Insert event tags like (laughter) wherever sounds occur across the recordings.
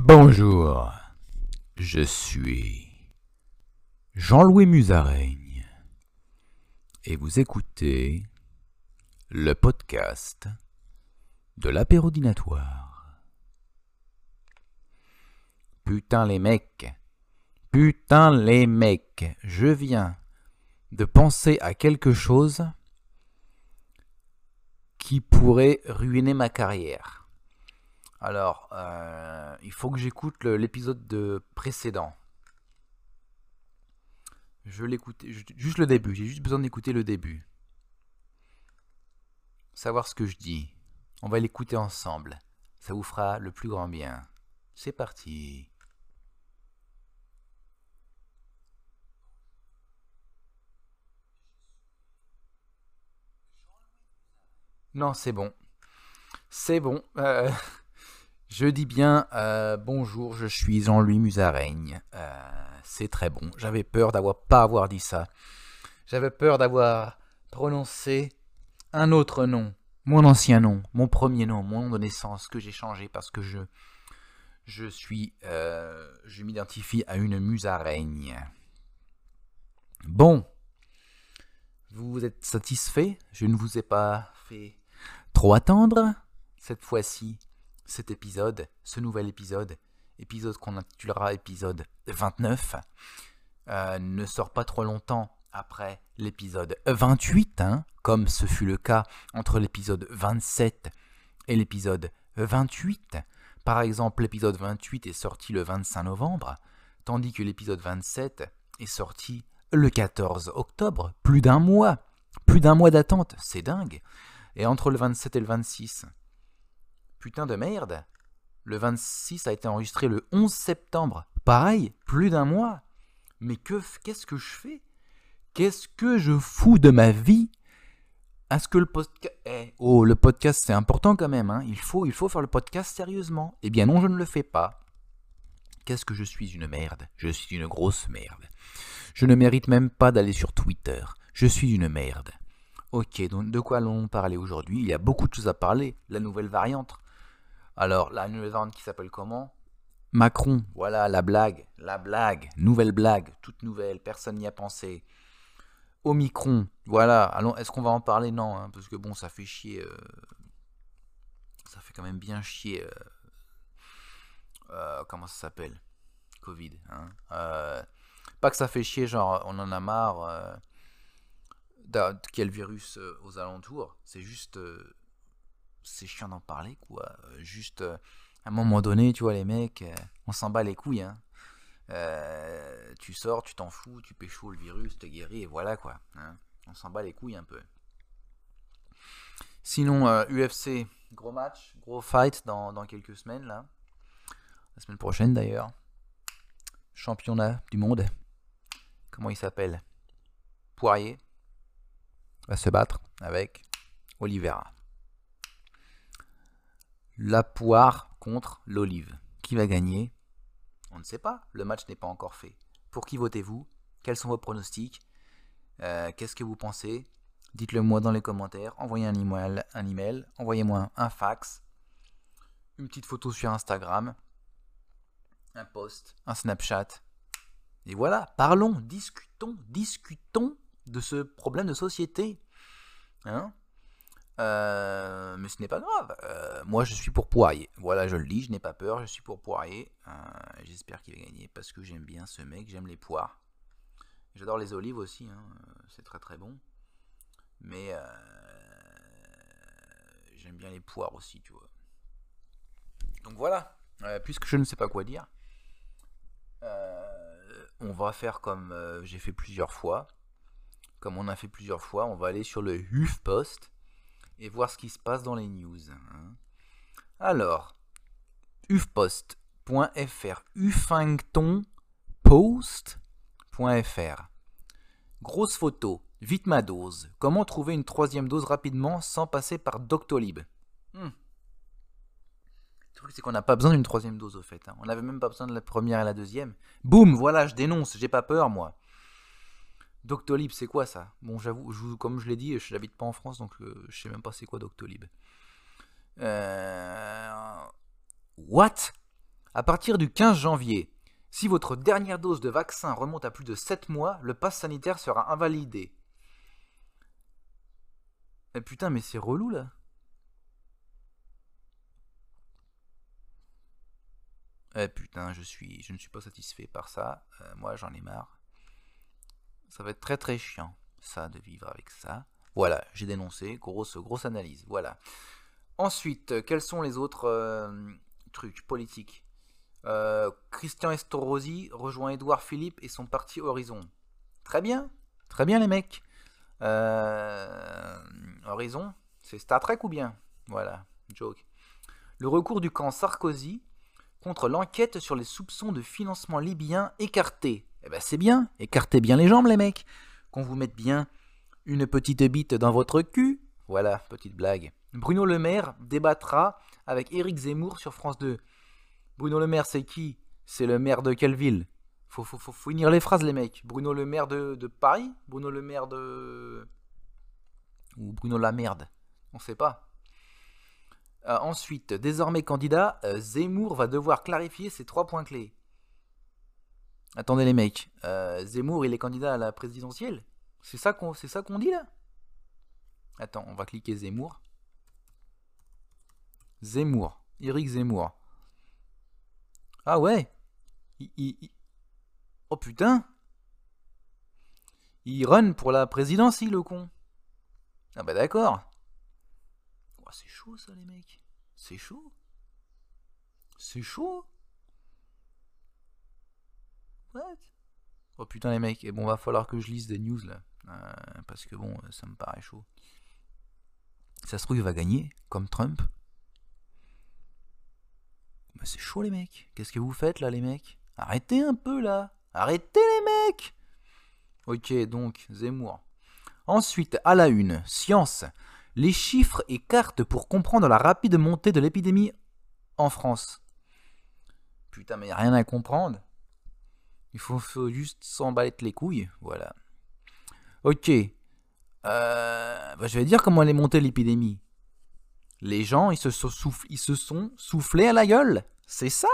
Bonjour, je suis Jean-Louis Musaraigne et vous écoutez le podcast de l'apérodinatoire. Putain les mecs, putain les mecs, je viens de penser à quelque chose qui pourrait ruiner ma carrière. Alors, euh, il faut que j'écoute l'épisode de précédent. Je l'écoute, juste le début, j'ai juste besoin d'écouter le début. Savoir ce que je dis. On va l'écouter ensemble. Ça vous fera le plus grand bien. C'est parti. Non, c'est bon. C'est bon. Euh, (laughs) je dis bien euh, bonjour, je suis Jean-Louis Musaraigne. Euh, c'est très bon. J'avais peur d'avoir pas avoir dit ça. J'avais peur d'avoir prononcé un autre nom, mon ancien nom, mon premier nom, mon nom de naissance que j'ai changé parce que je je suis je m'identifie à une musaraigne. Bon, vous êtes satisfait? Je ne vous ai pas fait Trop attendre Cette fois-ci, cet épisode, ce nouvel épisode, épisode qu'on intitulera épisode 29, euh, ne sort pas trop longtemps après l'épisode 28, hein, comme ce fut le cas entre l'épisode 27 et l'épisode 28. Par exemple, l'épisode 28 est sorti le 25 novembre, tandis que l'épisode 27 est sorti le 14 octobre. Plus d'un mois. Plus d'un mois d'attente, c'est dingue. Et entre le 27 et le 26, putain de merde, le 26 a été enregistré le 11 septembre. Pareil, plus d'un mois. Mais que qu'est-ce que je fais? Qu'est-ce que je fous de ma vie? Est-ce que le podcast... Eh, oh, le podcast c'est important quand même. Hein. il, faut, il faut faire le podcast sérieusement. Eh bien non, je ne le fais pas. Qu'est-ce que je suis une merde? Je suis une grosse merde. Je ne mérite même pas d'aller sur Twitter. Je suis une merde. Ok, donc de quoi allons-nous parler aujourd'hui? Il y a beaucoup de choses à parler. La nouvelle variante. Alors, la nouvelle variante qui s'appelle comment? Macron, voilà la blague, la blague, nouvelle blague, toute nouvelle, personne n'y a pensé. Omicron, voilà, allons, est-ce qu'on va en parler? Non, hein, parce que bon, ça fait chier. Euh, ça fait quand même bien chier. Euh, euh, comment ça s'appelle? Covid. Hein pas que ça fait chier, genre on en a marre quel virus euh, aux alentours. C'est juste. Euh, c'est chiant d'en parler, quoi. Juste. Euh, à un moment donné, tu vois, les mecs, on s'en bat les couilles, hein. tu sors, tu t'en fous, tu pécho le virus, te guéris, et voilà, quoi. Hein. On s'en bat les couilles un peu. Sinon, UFC, gros match, gros fight dans, dans quelques semaines, là. La semaine prochaine, d'ailleurs. Championnat du monde. Comment il s'appelle? Poirier va se battre avec Oliveira. La poire contre l'olive. Qui va gagner? On ne sait pas. Le match n'est pas encore fait. Pour qui votez-vous? Quels sont vos pronostics? Euh, Qu'est-ce que vous pensez? Dites-le moi dans les commentaires. Envoyez un email, un email. Envoyez-moi un fax. Une petite photo sur Instagram. Un post. Un Snapchat. Et voilà, parlons, discutons, discutons de ce problème de société. Hein? Euh, mais ce n'est pas grave. Euh, moi, je suis pour Poirier. Voilà, je le dis, je n'ai pas peur, je suis pour Poirier. Euh, j'espère qu'il va gagner parce que j'aime bien ce mec, j'aime les poires. J'adore les olives aussi, hein, c'est très très bon. Mais j'aime bien les poires aussi, tu vois. Donc voilà, puisque je ne sais pas quoi dire, on va faire comme j'ai fait plusieurs fois comme on a fait plusieurs fois, on va aller sur le HuffPost et voir ce qui se passe dans les news. Hein. Alors, HuffPost.fr, huffingtonpost.fr. Grosse photo, vite ma dose. Comment trouver une troisième dose rapidement sans passer par Doctolib? Hmm. Le truc, c'est qu'on n'a pas besoin d'une troisième dose au fait. Hein. On n'avait même pas besoin de la première et la deuxième. Boum, voilà, je dénonce, j'ai pas peur moi. Doctolib, c'est quoi ça? Bon, j'avoue, comme je l'ai dit, je n'habite pas en France, donc euh, je sais même pas c'est quoi Doctolib. Euh, what? À partir du 15 janvier, si votre dernière dose de vaccin remonte à plus de 7 mois, le pass sanitaire sera invalidé. Eh putain, mais c'est relou là. Eh putain, je suis, je ne suis pas satisfait par ça. Euh, moi, j'en ai marre. Ça va être très très chiant, ça, de vivre avec ça. Voilà, j'ai dénoncé, grosse, grosse analyse. Voilà. Ensuite, euh, quels sont les autres euh, trucs politiques? Christian Estorrosi rejoint Édouard Philippe et son parti Horizon. Très bien, très bien les mecs. Horizon, c'est Star Trek ou bien? Voilà, joke. Le recours du camp Sarkozy contre l'enquête sur les soupçons de financement libyen écarté. Eh ben c'est bien, écartez bien les jambes les mecs. Qu'on vous mette bien une petite bite dans votre cul. Voilà, petite blague. Bruno Le Maire débattra avec Éric Zemmour sur France 2. Bruno Le Maire, c'est qui? C'est le maire de quelle ville? Faut, finir les phrases, les mecs. Bruno Le Maire de, de Paris? Bruno Le Maire de. Ou Bruno La Merde? On sait pas. Euh, ensuite, désormais candidat, euh, Zemmour va devoir clarifier ses trois points clés. Attendez les mecs, euh, Zemmour il est candidat à la présidentielle C'est ça qu'on ça qu'on dit là Attends, on va cliquer Zemmour. Zemmour, Eric Zemmour. Ah ouais Oh putain Il run pour la présidence, le con. Ah bah d'accord. Oh, c'est chaud ça les mecs. C'est chaud. C'est chaud. What? Oh putain les mecs, et bon va falloir que je lise des news là. Euh, parce que bon, ça me paraît chaud. Ça se trouve il va gagner, comme Trump. Bah, c'est chaud les mecs. Qu'est-ce que vous faites là les mecs? Arrêtez un peu là. Arrêtez les mecs Ok, donc Zemmour. Ensuite, à la une, science les chiffres et cartes pour comprendre la rapide montée de l'épidémie en France. Putain, mais rien à comprendre. Il faut, juste s'emballer les couilles. Voilà. Ok. Euh, bah, je vais dire comment elle est montée l'épidémie. Les gens, ils se, sont ils se sont soufflés à la gueule. C'est ça?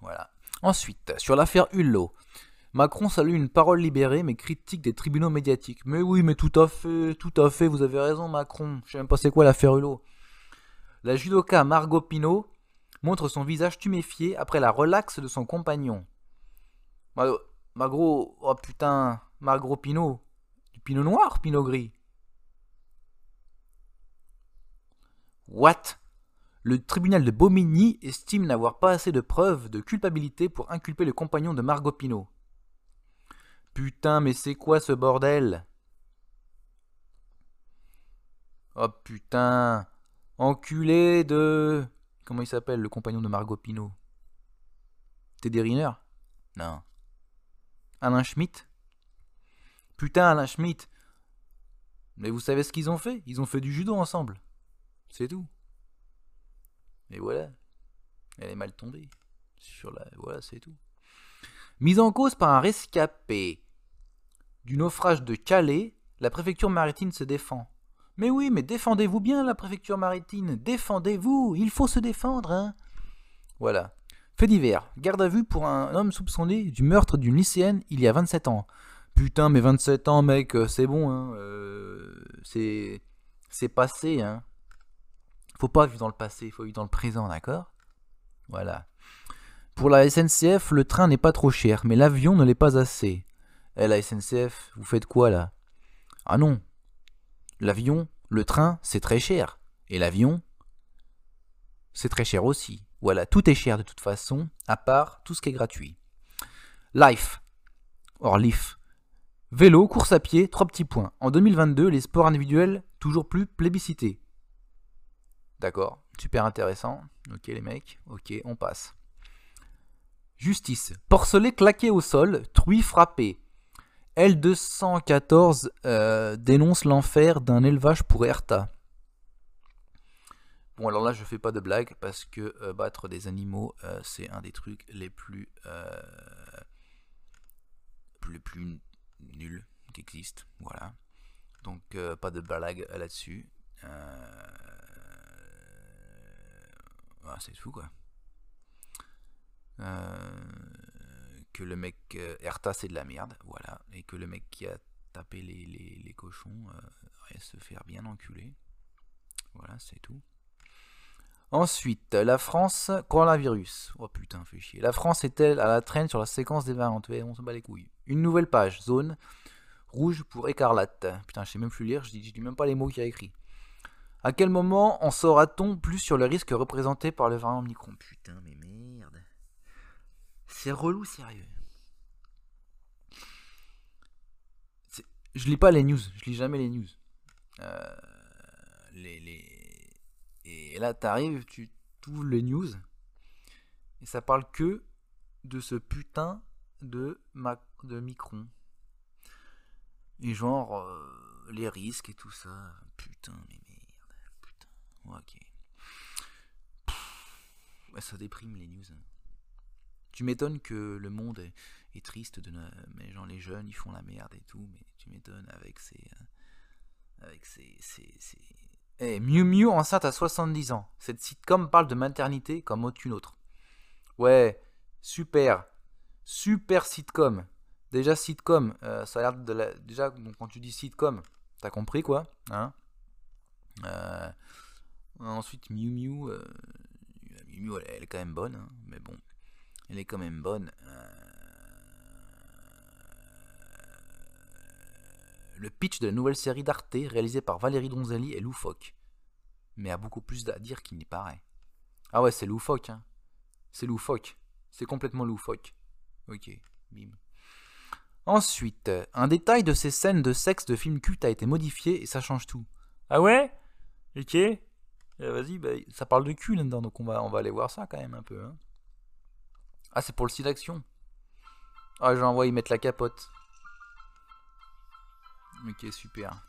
Voilà. Ensuite, sur l'affaire Hulot. Macron salue une parole libérée mais critique des tribunaux médiatiques. Mais oui, mais tout à fait, tout à fait, vous avez raison Macron. Je sais même pas c'est quoi l'affaire Hulot. La judoka Margot Pinot montre son visage tuméfié après la relaxe de son compagnon. Margot, oh putain, Margot Pinot. Du pinot noir, pinot gris. What? Le tribunal de Bomigny estime n'avoir pas assez de preuves de culpabilité pour inculper le compagnon de Margot Pinot. Putain, mais c'est quoi ce bordel? Oh putain Enculé de... Comment il s'appelle, le compagnon de Margot Pinot Teddy Riner? Non. Alain Schmitt Putain, Alain Schmitt Mais vous savez ce qu'ils ont fait? Ils ont fait du judo ensemble. C'est tout. Et voilà. Elle est mal tombée. Sur la... Voilà, c'est tout. Mise en cause par un rescapé. Du naufrage de Calais, la préfecture maritime se défend. Mais oui, mais défendez-vous bien, la préfecture maritime. Défendez-vous. Il faut se défendre, hein. Voilà. Fait divers. Garde à vue pour un homme soupçonné du meurtre d'une lycéenne il y a 27 ans. Putain, mais 27 ans, mec, euh, c'est bon, hein. Euh, c'est. C'est passé, hein. Faut pas vivre dans le passé, faut vivre dans le présent, d'accord? Voilà. Pour la SNCF, le train n'est pas trop cher, mais l'avion ne l'est pas assez. Eh la SNCF, vous faites quoi là? Ah non. L'avion, le train, c'est très cher. Et l'avion, c'est très cher aussi. Voilà, tout est cher de toute façon, à part tout ce qui est gratuit. Life. Or, Life. Vélo, course à pied, trois petits points. En 2022, les sports individuels toujours plus plébiscités. D'accord, super intéressant. Ok les mecs, ok, on passe. Justice. Porcelet claqué au sol, truie frappé. L214 euh, dénonce l'enfer d'un élevage pour Erta. Bon alors là je fais pas de blague parce que euh, battre des animaux euh, c'est un des trucs les plus les plus nuls qui existent. Voilà. Donc pas de blague là-dessus. Ah, c'est fou quoi. que le mec Erta c'est de la merde, voilà, et que le mec qui a tapé les, les, cochons va se faire bien enculer. Voilà, c'est tout. Ensuite, la France, coronavirus. Oh putain, fait chier. La France est-elle à la traîne sur la séquence des variantes? On se bat les couilles. Une nouvelle page, zone rouge pour écarlate. Putain, je sais même plus lire, je dis, même pas les mots qu'il a écrit. À quel moment en saura-t-on plus sur le risque représenté par le variant Micron Putain, mais merde. C'est relou, sérieux. Je lis pas les news, je lis jamais les news. Euh, les, les et là, t'arrives, tu ouvres les news, et ça parle que de ce putain de, de Micron. Et genre, euh, les risques et tout ça. Putain, mais merde. Putain. Ok. ça déprime les news. Tu m'étonnes que le monde est, triste de mais genre les jeunes ils font la merde et tout mais tu m'étonnes avec ces euh, avec ces, ces, eh, Miu Miu enceinte à 70 ans. Cette sitcom parle de maternité comme aucune autre. Ouais, super. Super sitcom. Déjà sitcom, euh, ça a l'air de la... Déjà, quand tu dis sitcom, t'as compris quoi hein euh, Ensuite, Miu Miu, euh, Miu Miu elle, est quand même bonne, hein, mais bon, elle est quand même bonne. Le pitch de la nouvelle série d'Arte, réalisée par Valérie Donzelli, est loufoque. Mais a beaucoup plus à dire qu'il n'y paraît. Ah ouais, c'est loufoque, hein. C'est loufoque. C'est complètement loufoque. Ok, bim. Ensuite, un détail de ces scènes de sexe de film culte a été modifié et ça change tout. Ah ouais? Ok. Eh, vas-y, bah, ça parle de cul là-dedans, donc on va, on va aller voir ça quand même un peu. Hein. Ah, c'est pour le site d'action. Ah, j'envoie y mettre la capote. Ok, super.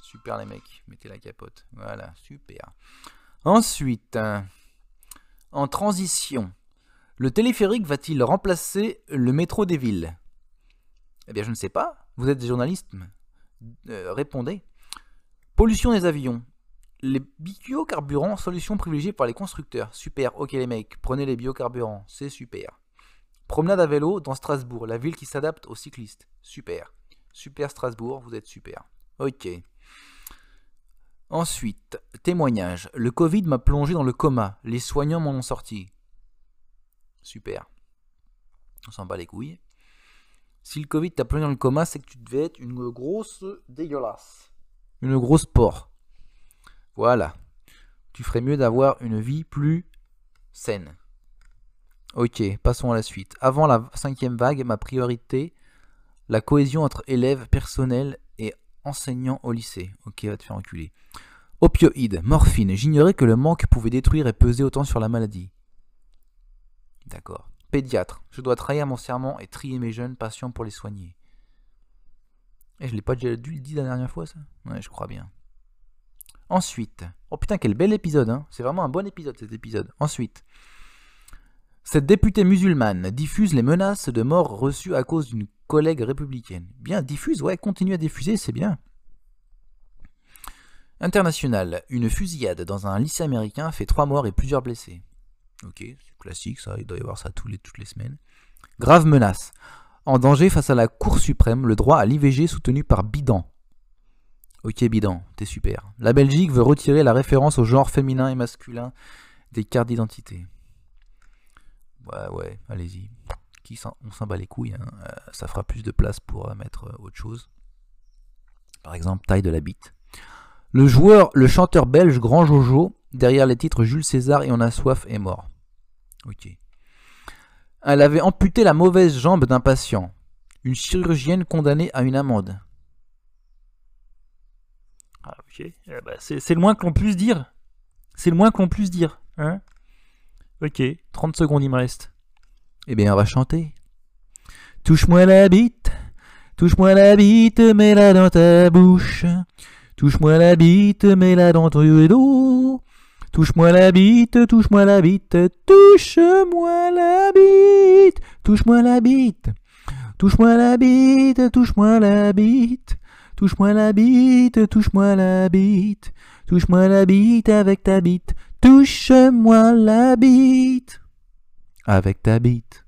Super les mecs, mettez la capote. Voilà, super. Ensuite, en transition, le téléphérique va-t-il remplacer le métro des villes? Eh bien, je ne sais pas. Vous êtes des journalistes euh, Répondez. Pollution des avions. Les biocarburants, solution privilégiée par les constructeurs. Super, ok les mecs, prenez les biocarburants, c'est super. Promenade à vélo dans Strasbourg, la ville qui s'adapte aux cyclistes. Super. Super Strasbourg, vous êtes super. Ok. Ensuite, témoignage. Le Covid m'a plongé dans le coma. Les soignants m'en ont sorti. Super. On s'en bat les couilles. Si le Covid t'a plongé dans le coma, c'est que tu devais être une grosse dégueulasse. Une grosse porc. Voilà. Tu ferais mieux d'avoir une vie plus saine. Ok, passons à la suite. Avant la cinquième vague, ma priorité la cohésion entre élèves, personnel et enseignants au lycée. Ok, va te faire enculer. Opioïdes, morphine. J'ignorais que le manque pouvait détruire et peser autant sur la maladie. D'accord. Pédiatre. Je dois trahir mon serment et trier mes jeunes patients pour les soigner. Et eh, je l'ai pas déjà dû le dire la dernière fois, ça? Ouais, je crois bien. Ensuite. Oh putain, quel bel épisode, hein. C'est vraiment un bon épisode, cet épisode. Ensuite. Cette députée musulmane diffuse les menaces de mort reçues à cause d'une collègue républicaine. Bien, diffuse, ouais, continue à diffuser, c'est bien. International, une fusillade dans un lycée américain fait trois morts et plusieurs blessés. Ok, c'est classique ça, il doit y avoir ça tous les, toutes les semaines. Grave menace. En danger face à la Cour suprême, le droit à l'IVG soutenu par Bidan. Ok Bidan, t'es super. La Belgique veut retirer la référence au genre féminin et masculin des cartes d'identité. Ouais, ouais, allez-y. On s'en bat les couilles. Hein. Euh, ça fera plus de place pour euh, mettre euh, autre chose. Par exemple, taille de la bite. Le joueur, le chanteur belge Grand Jojo, derrière les titres Jules César et On a soif, est mort. Ok. Elle avait amputé la mauvaise jambe d'un patient. Une chirurgienne condamnée à une amende. Ah, ok. Eh ben, c'est le moins que l'on puisse dire. C'est le moins que l'on puisse dire. Hein Ok, 30 secondes il me reste. Eh bien, on va chanter. Touche-moi la bite, touche-moi la bite, mets-la dans ta bouche. Touche-moi la bite, mets-la dans ton dos. Touche-moi la bite, touche-moi la bite, touche-moi la bite, touche-moi la bite. Touche-moi la bite, touche-moi la bite. Touche-moi la bite, touche-moi la bite. Touche-moi la bite avec ta bite. Touche-moi la bite. avec ta bite.